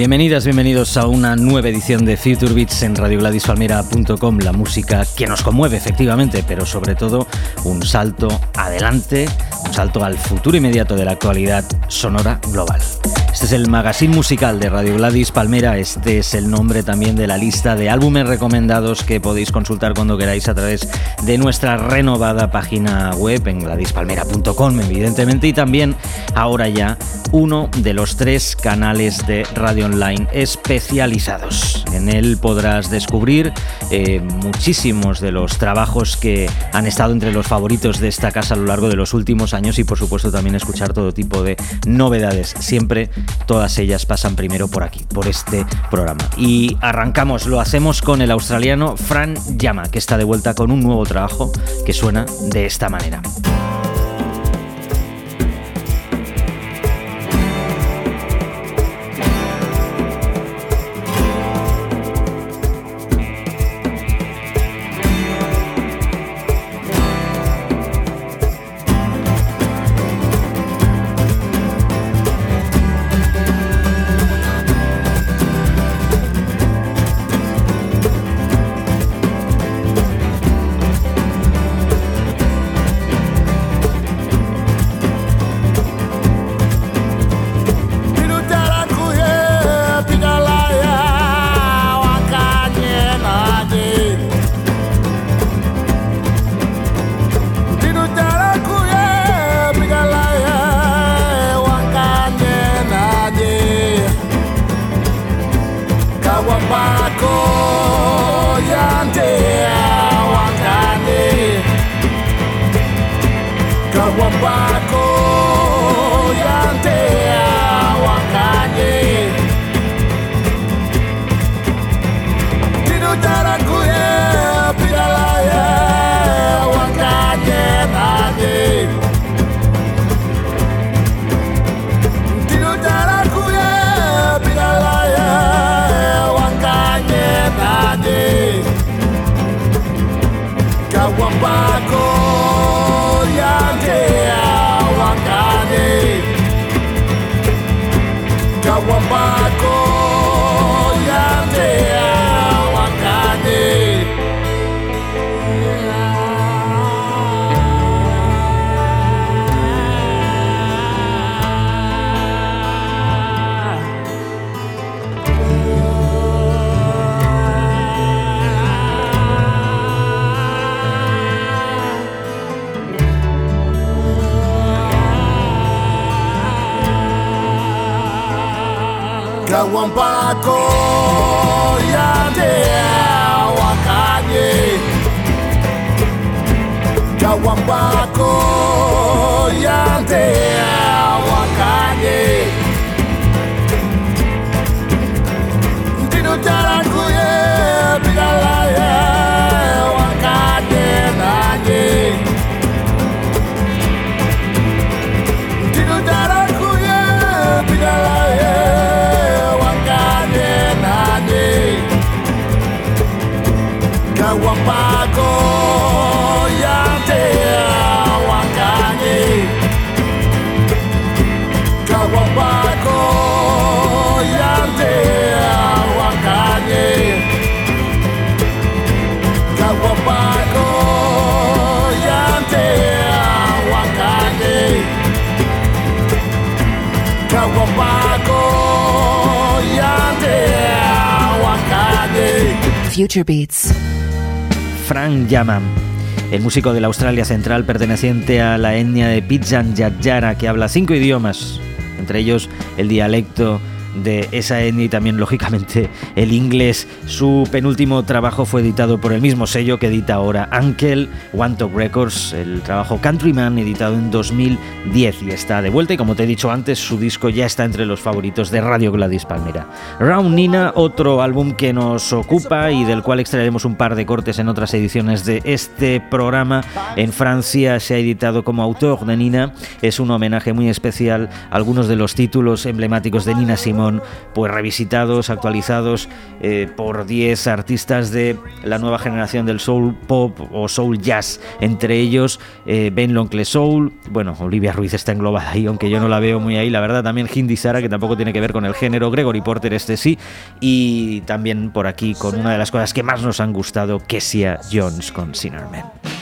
Bienvenidas, bienvenidos a una nueva edición de Future Beats en radiogladispalmera.com, la música que nos conmueve efectivamente, pero sobre todo un salto adelante, un salto al futuro inmediato de la actualidad sonora global. Este es el magazine musical de Radio Gladys Palmera, este es el nombre también de la lista de álbumes recomendados que podéis consultar cuando queráis a través de nuestra renovada página web en gladispalmera.com evidentemente y también ahora ya uno de los tres canales de radio online especializados. En él podrás descubrir eh, muchísimos de los trabajos que han estado entre los favoritos de esta casa a lo largo de los últimos años y por supuesto también escuchar todo tipo de novedades, siempre todas ellas pasan primero por aquí, por este programa. Y arrancamos, lo hacemos con el australiano Fran Yama, que está de vuelta con un nuevo trabajo que suena de esta manera. wah wah. Future Beats. Frank Yaman, el músico de la Australia Central perteneciente a la etnia de Pidjan Yadjara, que habla cinco idiomas, entre ellos el dialecto de esa etnia y también lógicamente el inglés. Su penúltimo trabajo fue editado por el mismo sello que edita ahora Uncle, One Top Records, el trabajo Countryman editado en 2010 y está de vuelta y como te he dicho antes su disco ya está entre los favoritos de Radio Gladys Palmera. Round Nina, otro álbum que nos ocupa y del cual extraeremos un par de cortes en otras ediciones de este programa. En Francia se ha editado como autor de Nina, es un homenaje muy especial a algunos de los títulos emblemáticos de Nina Pues revisitados, actualizados eh, por 10 artistas de la nueva generación del soul pop o soul jazz, entre ellos eh, Ben Loncle Soul, bueno, Olivia Ruiz está englobada ahí, aunque yo no la veo muy ahí, la verdad también Hindi Sara, que tampoco tiene que ver con el género, Gregory Porter este sí, y también por aquí con una de las cosas que más nos han gustado, Kesia Jones con Sinnerman.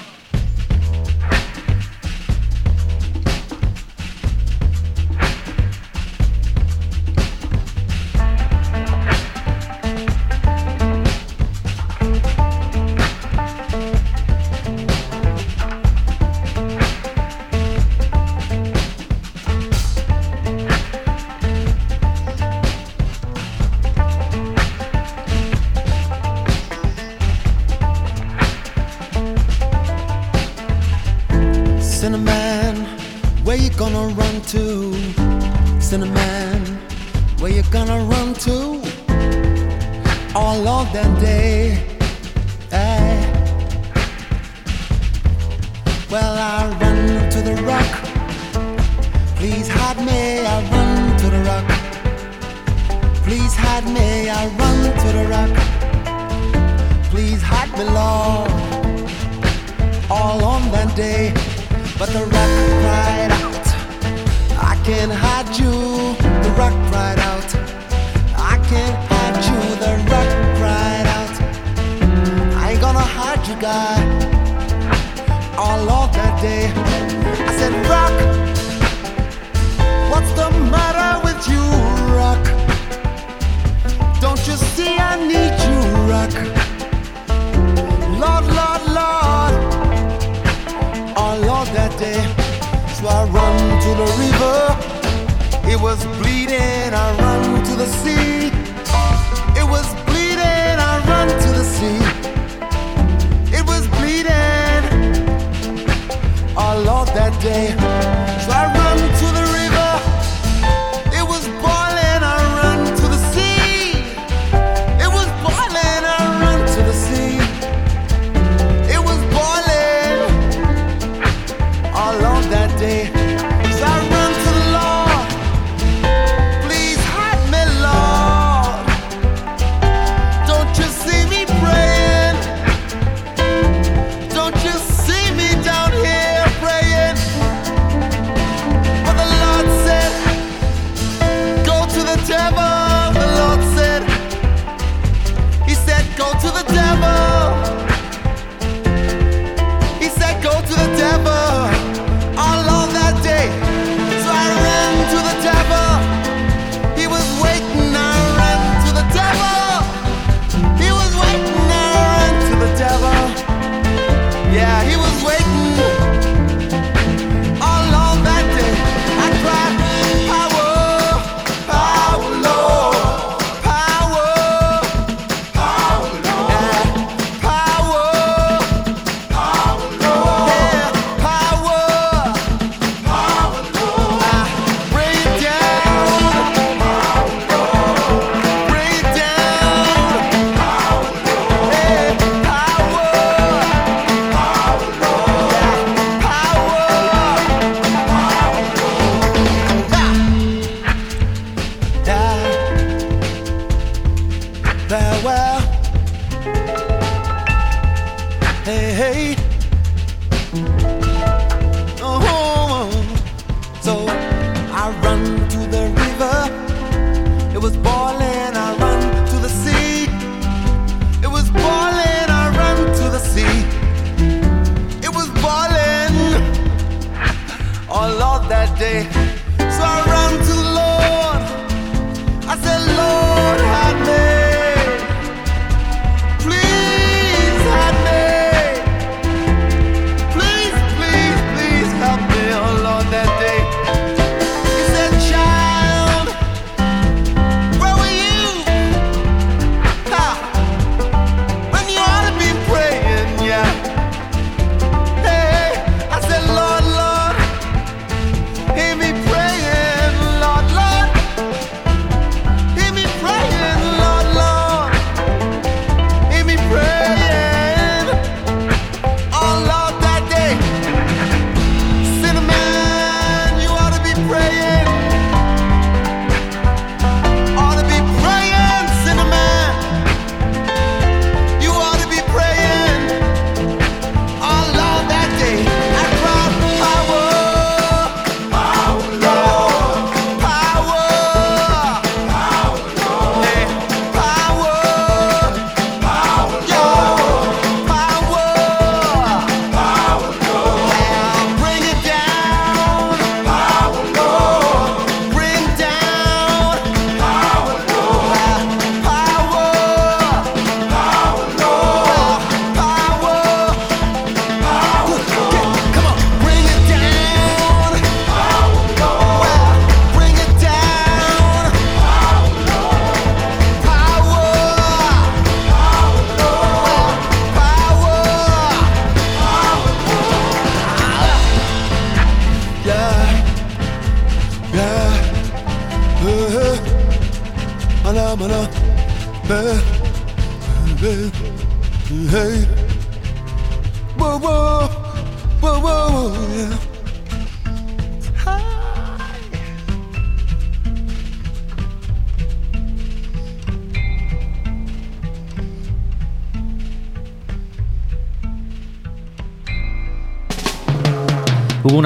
that day. So I run to the river. It was bleeding. I run to the sea. It was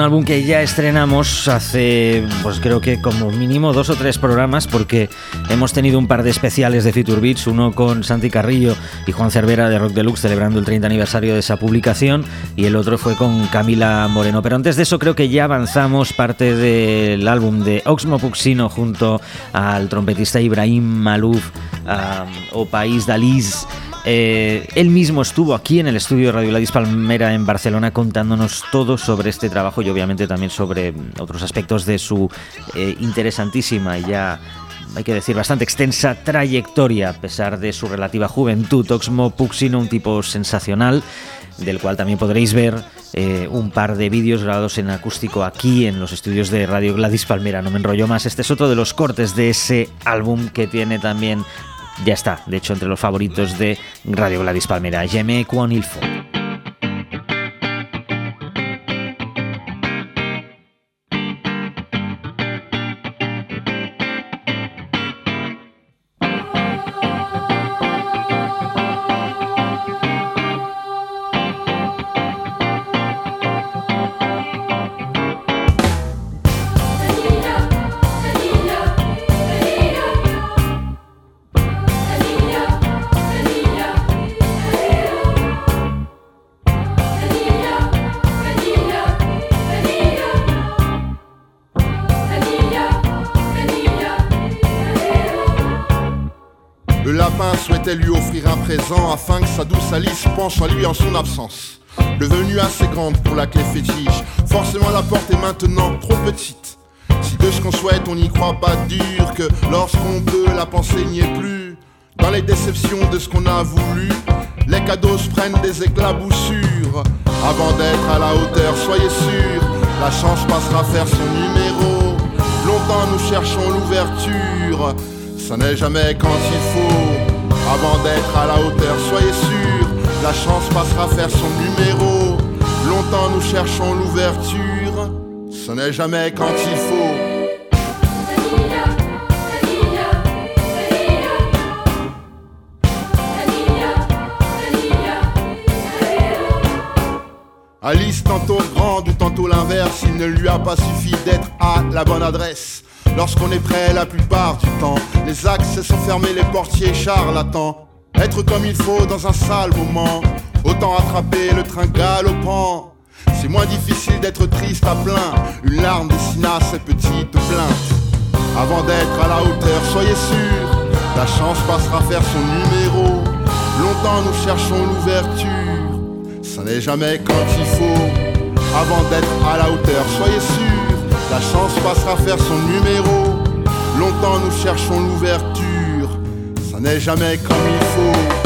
álbum que ya estrenamos hace, pues creo que como mínimo dos o tres programas, porque hemos tenido un par de especiales de Future Beats, uno con Santi Carrillo y Juan Cervera de Rock Deluxe celebrando el 30 aniversario de esa publicación, y el otro fue con Camila Moreno. Pero antes de eso creo que ya avanzamos parte del álbum de Oxmo Puccino junto al trompetista Ibrahim Malouf o País Dalís. Eh, él mismo estuvo aquí en el estudio de Radio Gladys Palmera en Barcelona contándonos todo sobre este trabajo y obviamente también sobre otros aspectos de su eh, interesantísima y ya hay que decir, bastante extensa trayectoria, a pesar de su relativa juventud. Oxmo Puccino, un tipo sensacional, del cual también podréis ver eh, un par de vídeos grabados en acústico aquí en los estudios de Radio Gladys Palmera. No me enrollo más, este es otro de los cortes de ese álbum que tiene también ya está, de hecho, entre los favoritos de Radio Gladys Palmera. J'aime quan Lui en son absence. Devenue assez grande pour la clé fétiche, forcément la porte est maintenant trop petite. Si de ce qu'on souhaite on n'y croit pas dur, que lorsqu'on peut la pensée n'y est plus. Dans les déceptions de ce qu'on a voulu, les cadeaux se prennent des éclaboussures. Avant d'être à la hauteur, soyez sûr, la chance passera faire son numéro. Longtemps nous cherchons l'ouverture, ça n'est jamais quand il faut. Avant d'être à la hauteur, soyez sûr, la chance passera faire son numéro. Longtemps nous cherchons l'ouverture, ce n'est jamais quand il faut. Alice tantôt grande ou tantôt l'inverse, il ne lui a pas suffi d'être à la bonne adresse. Lorsqu'on est prêt la plupart du temps, les axes sont fermés, les portiers charlatans. Être comme il faut dans un sale moment, autant attraper le train galopant. C'est moins difficile d'être triste à plein, une larme dessina ses petites plaintes. Avant d'être à la hauteur, soyez sûr, la chance passera faire son numéro. Longtemps nous cherchons l'ouverture, ça n'est jamais quand il faut. Avant d'être à la hauteur, soyez sûr la chance passera faire son numéro. Longtemps nous cherchons l'ouverture, n'est jamais comme il faut.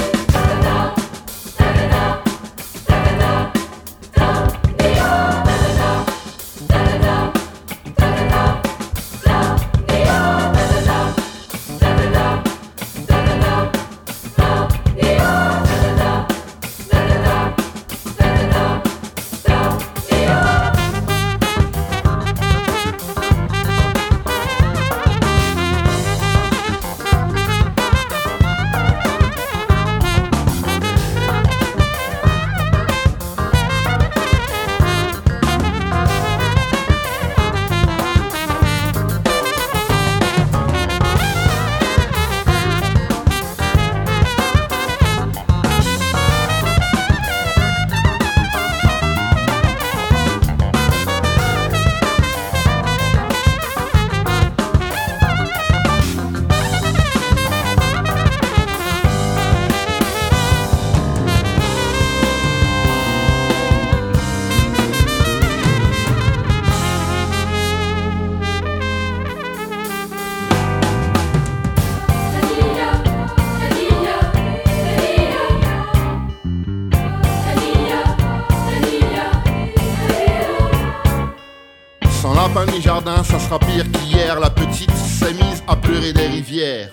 Ça sera pire qu'hier. La petite s'est mise à pleurer des rivières.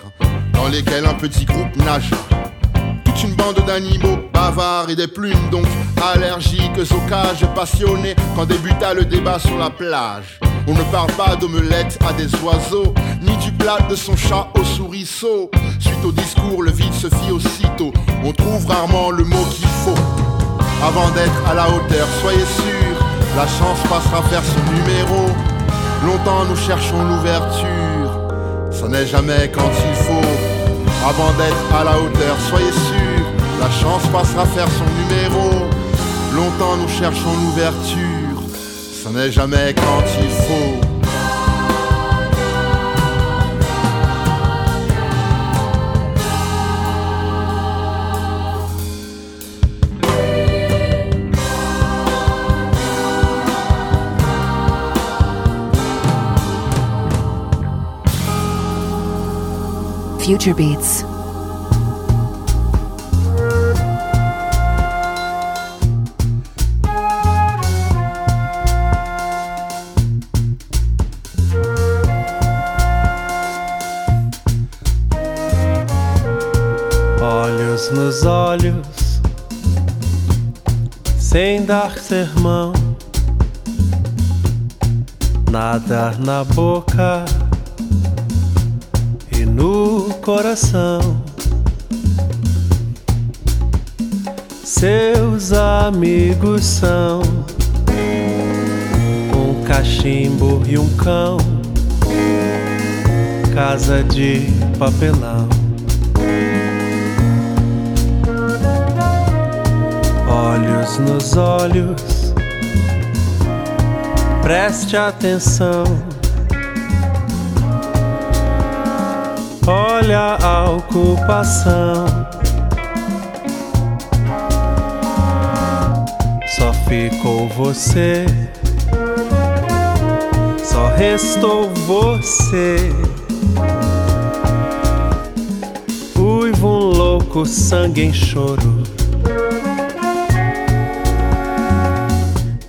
dans lesquels un petit groupe nage. Toute une bande d'animaux bavards et des plumes donc allergiques aux cages passionnés quand débuta le débat sur la plage. On ne parle pas d'omelette à des oiseaux, ni du plat de son chat au souriceau. Suite au discours, le vide se fit aussitôt. On trouve rarement le mot qu'il faut. Avant d'être à la hauteur, soyez sûr, la chance passera faire son numéro. Longtemps nous cherchons l'ouverture, ça n'est jamais quand il faut. Avant d'être à la hauteur, soyez sûr, la chance passera faire son numéro. Longtemps nous cherchons l'ouverture, ça n'est jamais quand il faut. Future Beats. Olhos nos olhos, sem dar sermão, nada na boca e no coração. Seus amigos são um cachimbo e um cão, casa de papelão. Olhos nos olhos, preste atenção. Olha a ocupação. Só ficou você, só restou você. Uivo um louco, sangue em choro.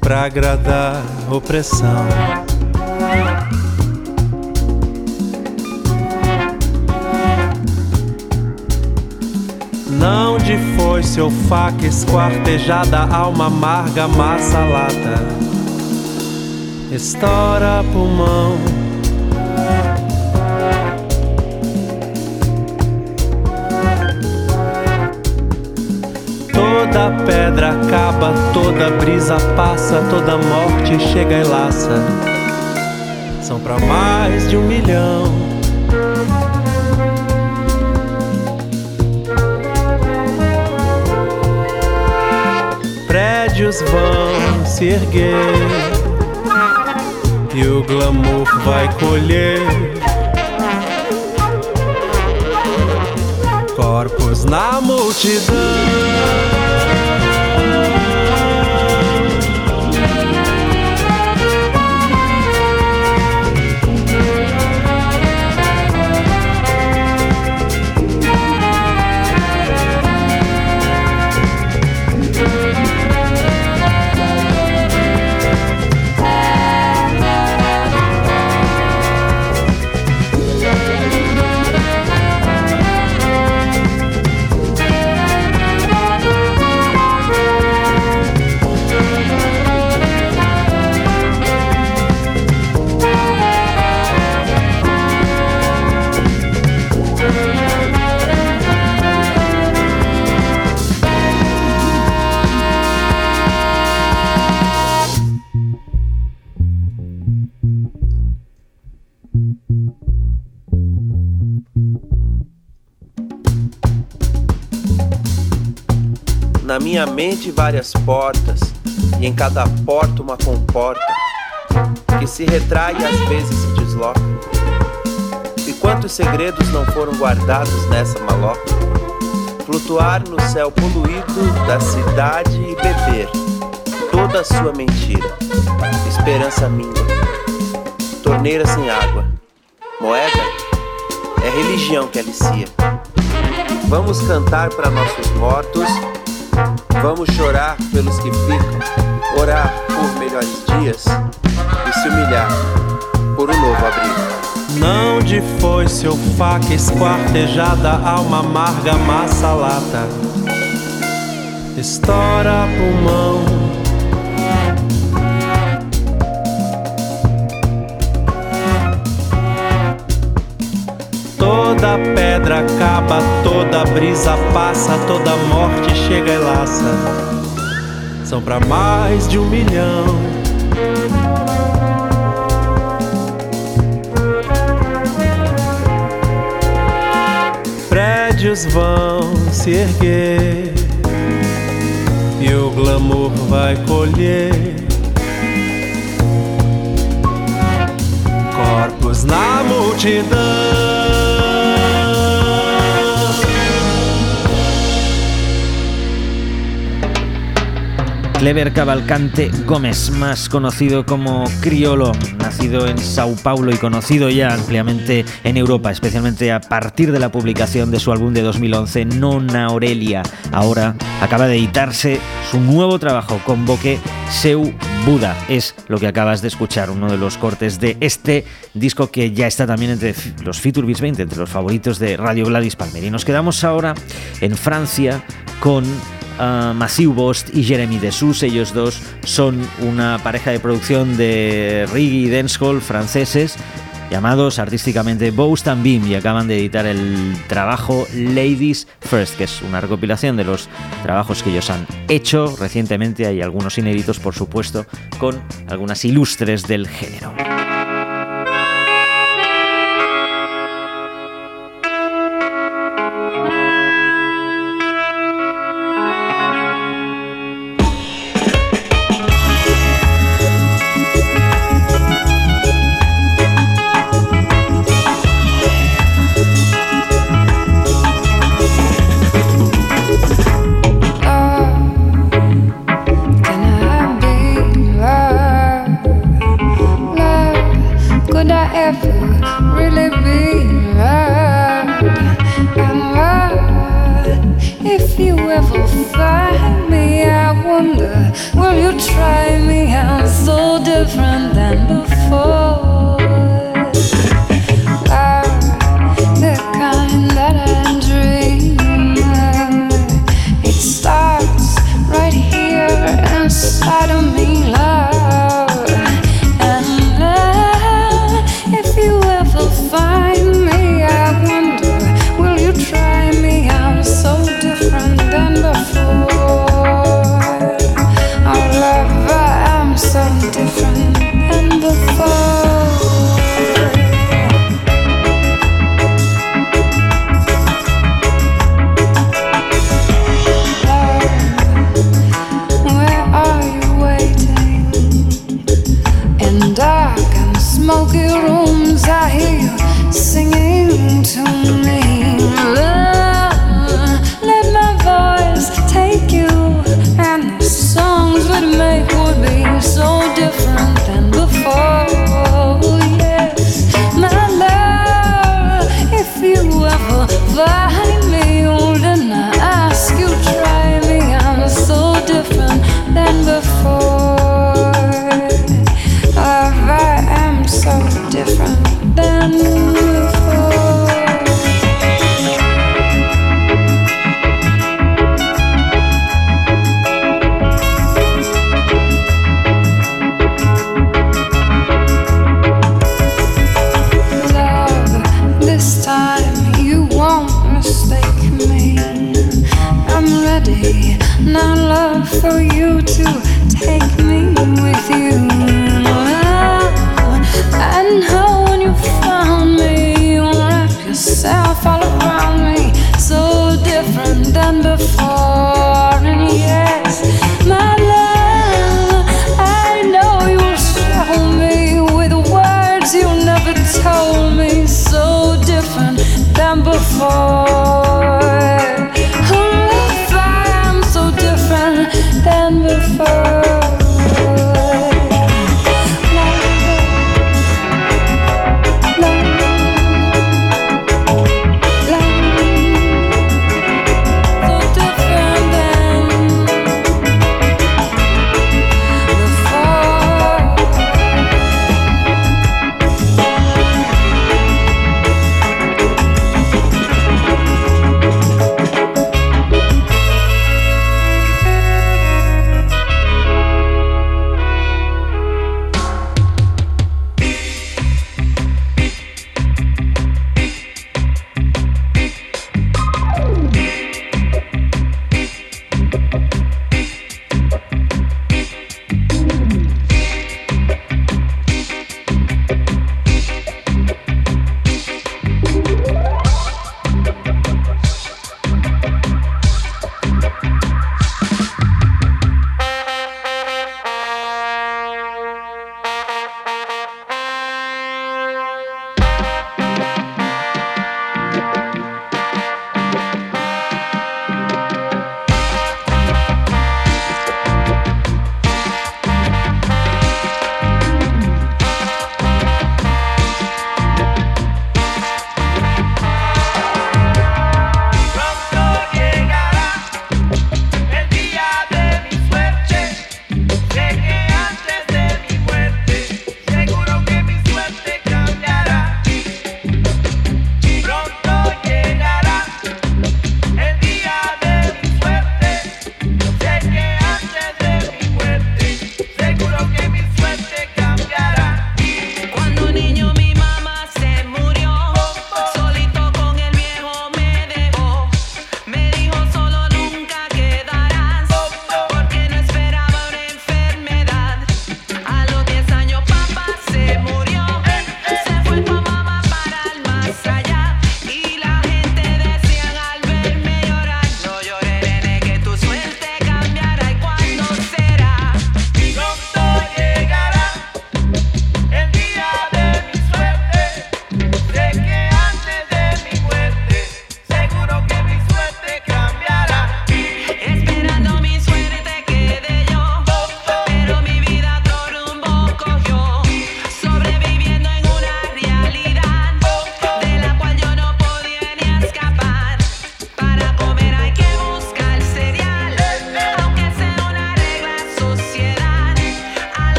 Pra agradar opressão. Não de foice ou faca esquartejada, alma amarga, massa lata. Estoura pulmão. Toda pedra acaba, toda brisa passa, toda morte chega e laça. São pra mais de um milhão. Prédios vão se erguer e o glamour vai colher corpos na multidão. Minha mente várias portas, e em cada porta uma comporta, que se retrai e às vezes se desloca. E quantos segredos não foram guardados nessa maloca? Flutuar no céu poluído da cidade e beber toda a sua mentira. Esperança minha, torneira sem água, moeda é religião que alicia. Vamos cantar para nossos mortos Vamos chorar pelos que ficam, orar por melhores dias e se humilhar por um novo abrigo. Não de foice ou faca esquartejada, alma amarga, massa lata. Estoura pulmão. Toda pedra acaba, toda brisa passa, toda morte chega e laça. São pra mais de um milhão. prédios vão se erguer e o glamour vai colher corpos na multidão. Clever Cavalcante Gómez, más conocido como Criolo, nacido en Sao Paulo y conocido ya ampliamente en Europa, especialmente a partir de la publicación de su álbum de 2011, Nona Aurelia. Ahora acaba de editarse su nuevo trabajo, Convoque Seu Buda. Es lo que acabas de escuchar, uno de los cortes de este disco que ya está también entre los Feature Beats 20, entre los favoritos de Radio Gladys Palmer. Y nos quedamos ahora en Francia con uh, Massive Bost y Jeremy Sus, Ellos dos son una pareja de producción de reggae y dancehall franceses llamados artísticamente Boast and Beam y acaban de editar el trabajo Ladies First, que es una recopilación de los trabajos que ellos han hecho recientemente. Hay algunos inéditos, por supuesto, con algunas ilustres del género.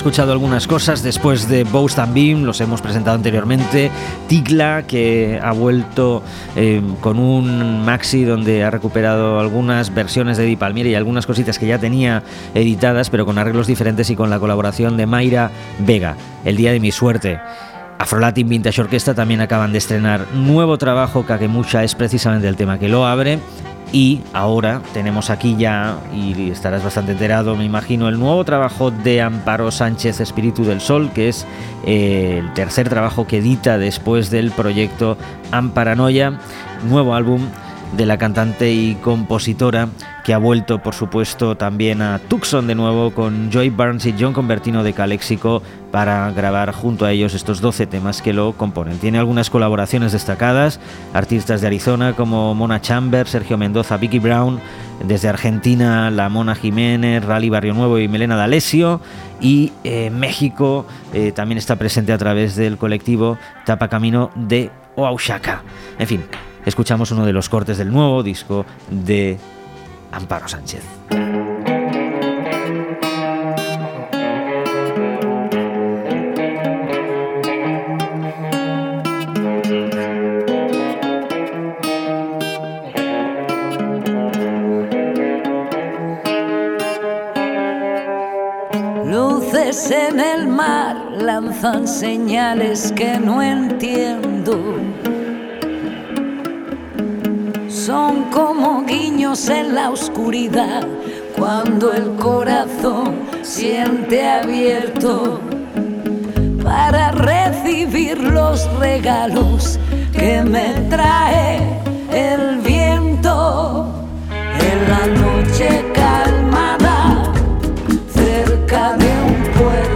Escuchado algunas cosas después de Boast and Beam, los hemos presentado anteriormente. Tigla, que ha vuelto eh, con un maxi donde ha recuperado algunas versiones de Di Palmieri y algunas cositas que ya tenía editadas, pero con arreglos diferentes y con la colaboración de Mayra Vega, El Día de mi Suerte. Afrolatin Vintage Orquesta también acaban de estrenar nuevo trabajo, Kakemucha es precisamente el tema que lo abre. Y ahora tenemos aquí ya, y estarás bastante enterado, me imagino, el nuevo trabajo de Amparo Sánchez, Espíritu del Sol, que es eh, el tercer trabajo que edita después del proyecto Amparanoia, nuevo álbum de la cantante y compositora que ha vuelto por supuesto también a Tucson de nuevo con Joy Barnes y John Convertino de Calexico para grabar junto a ellos estos 12 temas que lo componen. Tiene algunas colaboraciones destacadas, artistas de Arizona como Mona Chambers, Sergio Mendoza, Vicky Brown, Desde Argentina, La Mona Jiménez, Rally Barrio Nuevo y Melena D'Alessio. Y eh, México eh, también está presente a través del colectivo Tapa Camino de Oaxaca. En fin, escuchamos uno de los cortes del nuevo disco de Amparo Sánchez. Luces en el mar lanzan señales que no entiendo. Son como guiños en la oscuridad cuando el corazón siente abierto para recibir los regalos que me trae el viento en la noche calmada cerca de un puerto.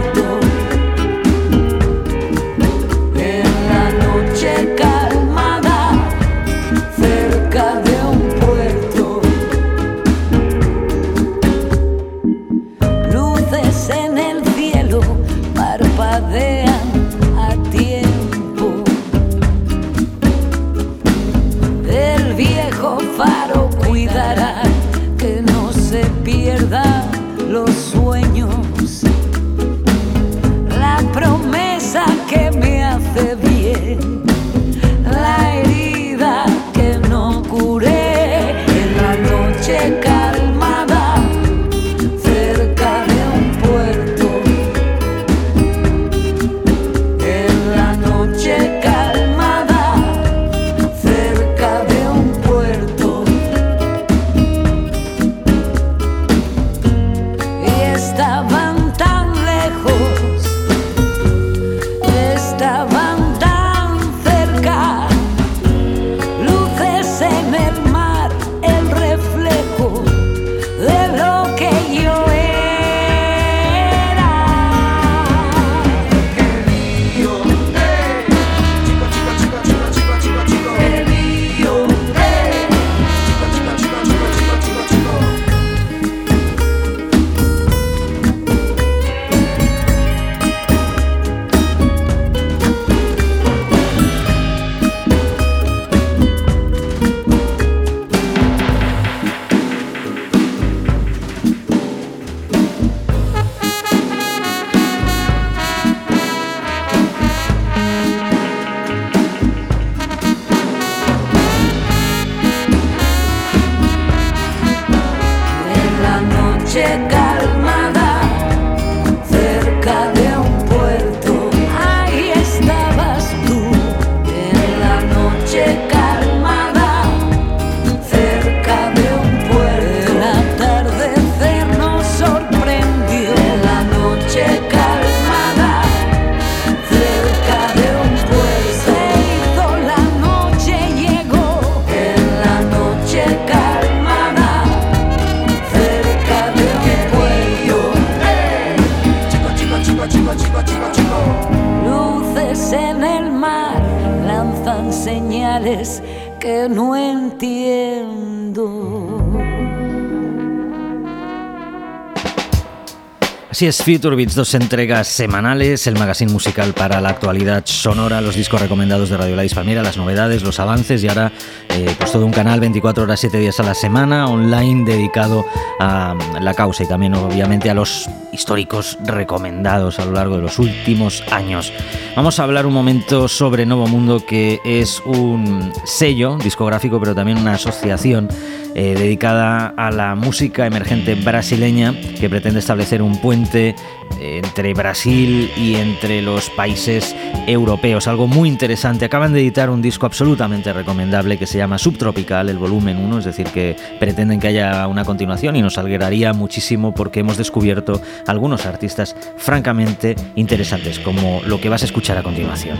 Señales que no entiendo. Así es, Future Beats, dos entregas semanales, el magazine musical para la actualidad sonora, los discos recomendados de Radio Gladys Palmira, las novedades, los avances y ahora eh, pues todo un canal 24 horas 7 días a la semana online dedicado a la causa y también obviamente a los históricos recomendados a lo largo de los últimos años. Vamos a hablar un momento sobre Novo Mundo que es un sello discográfico pero también una asociación eh, dedicada a la música emergente brasileña que pretende establecer un puente eh, entre Brasil y entre los países europeos. Algo muy interesante. Acaban de editar un disco absolutamente recomendable que se llama Subtropical, el volumen 1, es decir, que pretenden que haya una continuación y nos alegraría muchísimo porque hemos descubierto algunos artistas francamente interesantes, como lo que vas a escuchar a continuación.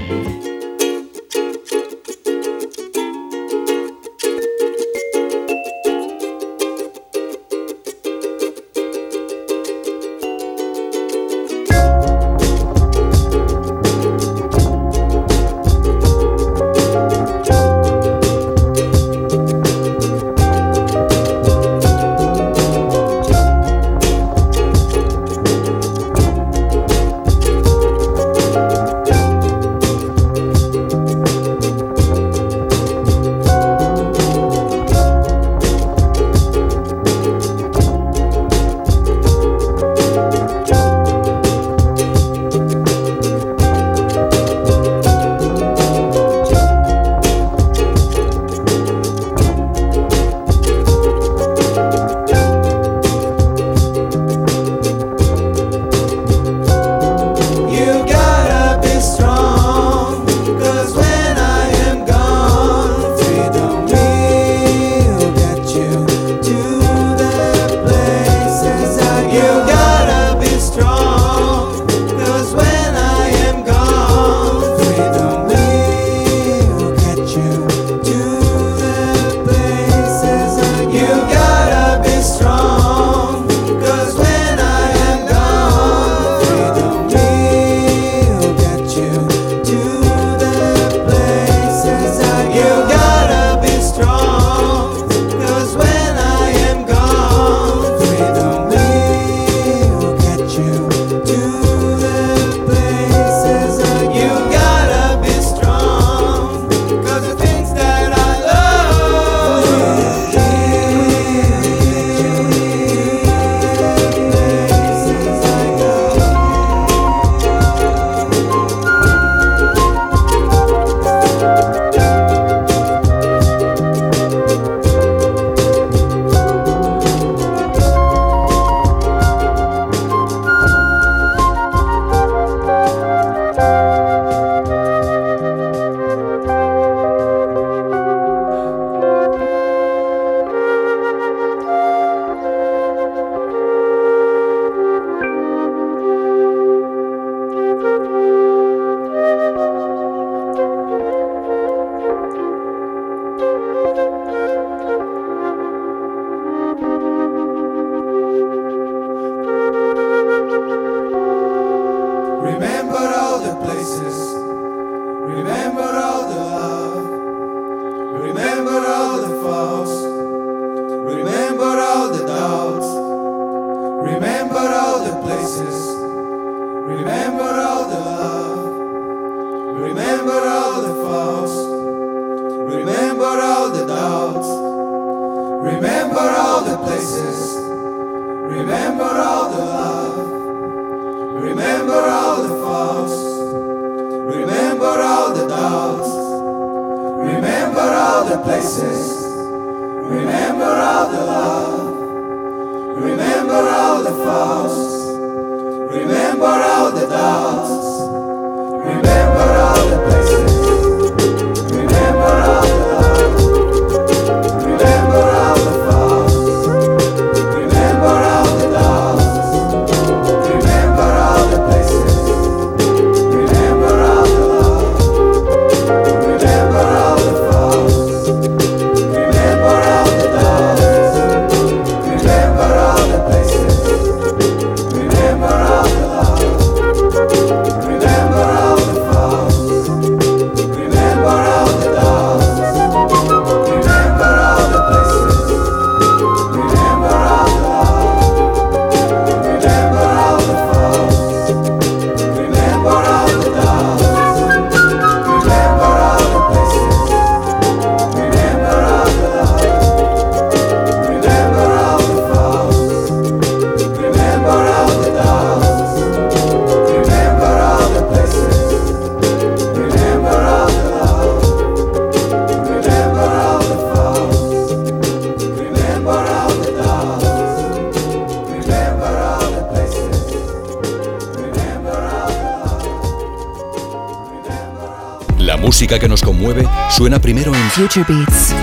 música que nos conmueve suena primero en Future Beats.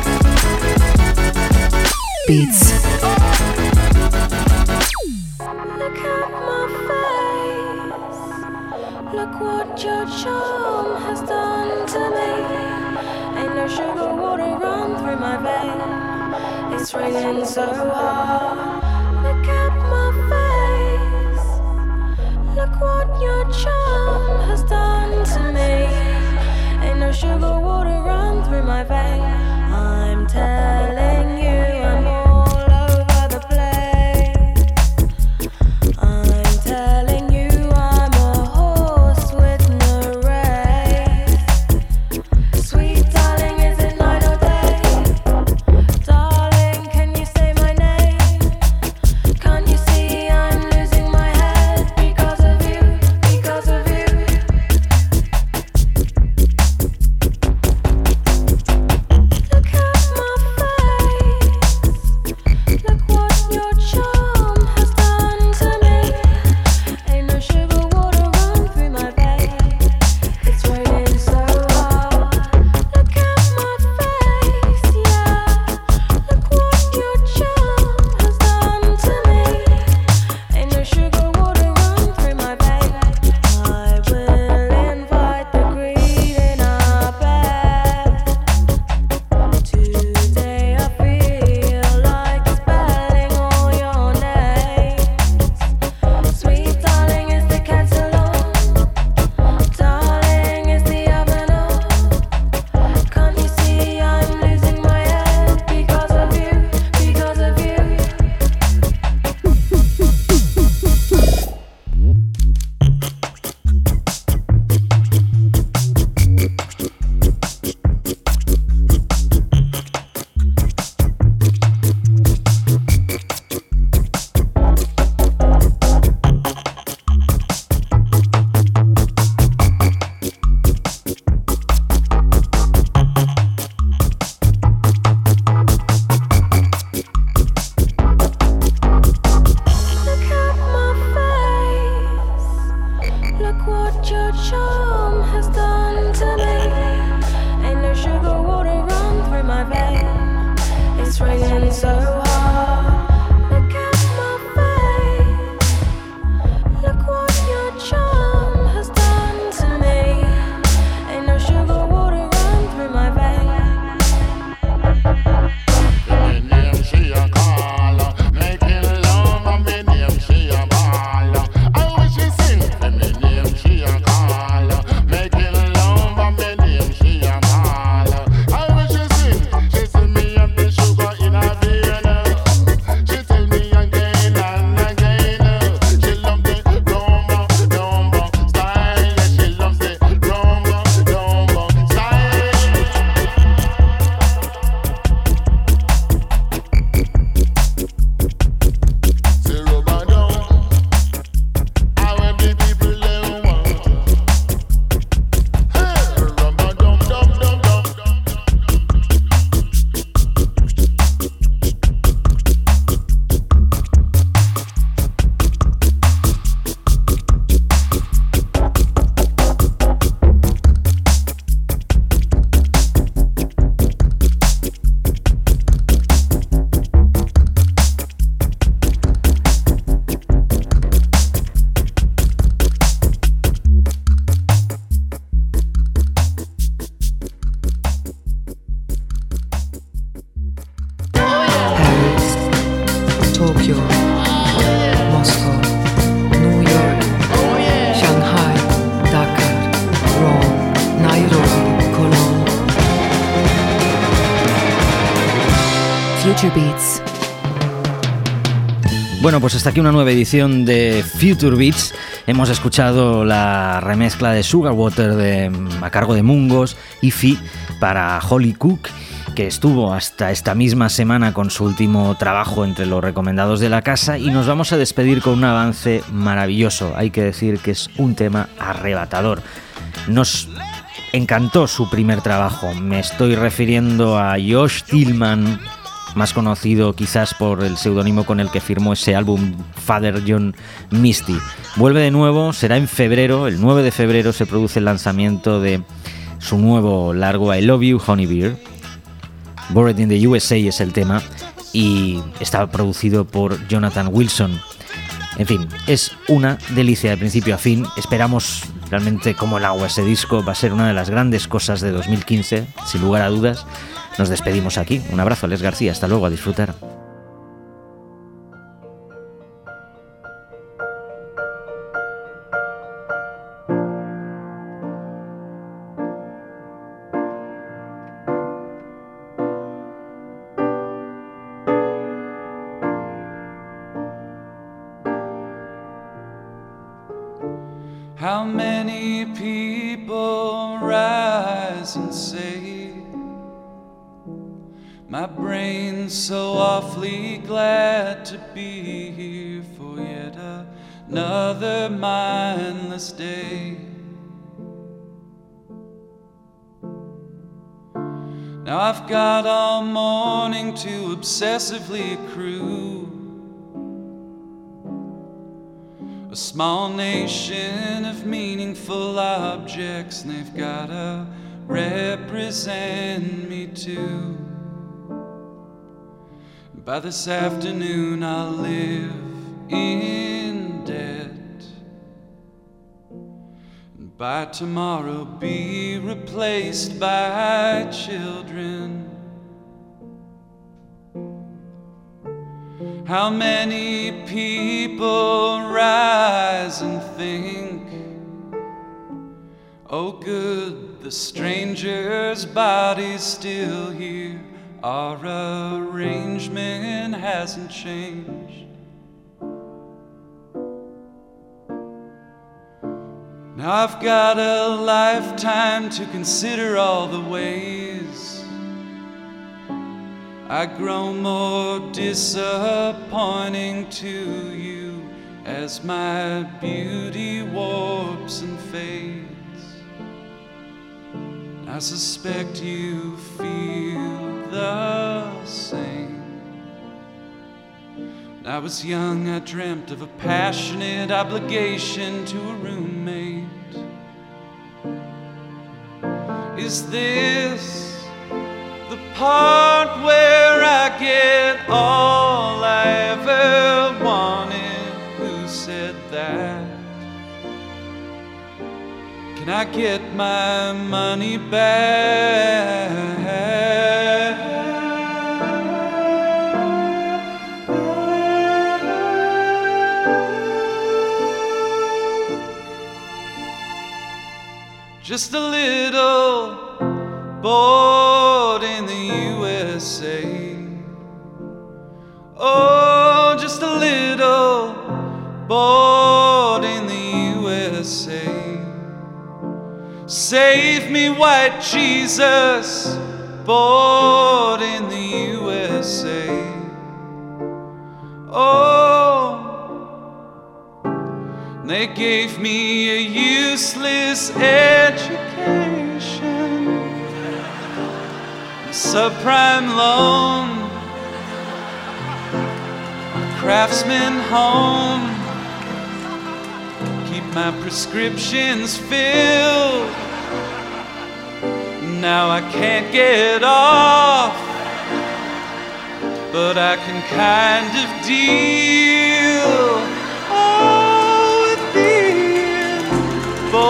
Beats. Pues hasta aquí una nueva edición de Future Beats. Hemos escuchado la remezcla de Sugar Water a cargo de Mungos y Fi para Holly Cook, que estuvo hasta esta misma semana con su último trabajo entre los recomendados de la casa. Y nos vamos a despedir con un avance maravilloso. Hay que decir que es un tema arrebatador. Nos encantó su primer trabajo. Me estoy refiriendo a Josh Tillman, más conocido quizás por el seudónimo con el que firmó ese álbum Father John Misty. Vuelve de nuevo, será en febrero, el 9 de febrero se produce el lanzamiento de su nuevo largo I Love You Honey Beer. Born in the USA es el tema y está producido por Jonathan Wilson. En fin, es una delicia de principio a fin. Esperamos realmente como el agua ese disco va a ser una de las grandes cosas de 2015, sin lugar a dudas. Nos despedimos aquí. Un abrazo, Les García. Hasta luego, a disfrutar. Now I've got all morning to obsessively accrue a small nation of meaningful objects, and they've gotta represent me too. By this afternoon, I'll live in and by tomorrow, be replaced by children. How many people rise and think, Oh, good, the stranger's body's still here. Our arrangement hasn't changed. I've got a lifetime to consider all the ways I grow more disappointing to you as my beauty warps and fades. I suspect you feel the same. When I was young, I dreamt of a passionate obligation to a roommate. Is this the part where I get all I ever wanted? Who said that? Can I get my money back? Just a little bored in the USA. Oh, just a little bored in the USA. Save me, white Jesus, bored in the USA. Oh, they gave me a useless education, a subprime loan, a craftsman home. Keep my prescriptions filled. Now I can't get off, but I can kind of deal.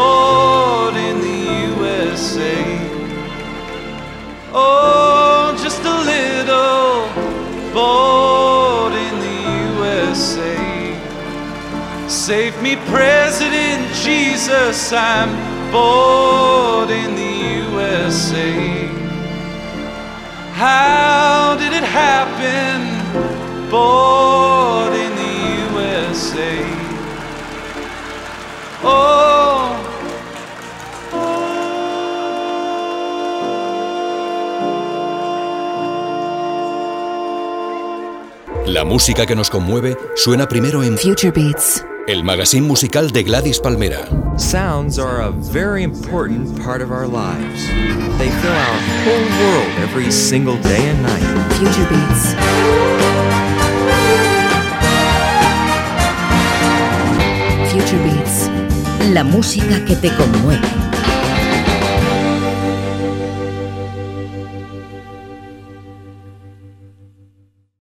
Born in the USA. Oh, just a little born in the USA. Save me, President Jesus. I'm bored in the USA. How did it happen? Bored in the USA. Oh. La música que nos conmueve suena primero en Future Beats. el magazine musical de Gladys Palmera. Sounds are a very important part of our lives. They fill our whole world every single day and night. Future Beats. Future Beats. La música que te conmueve.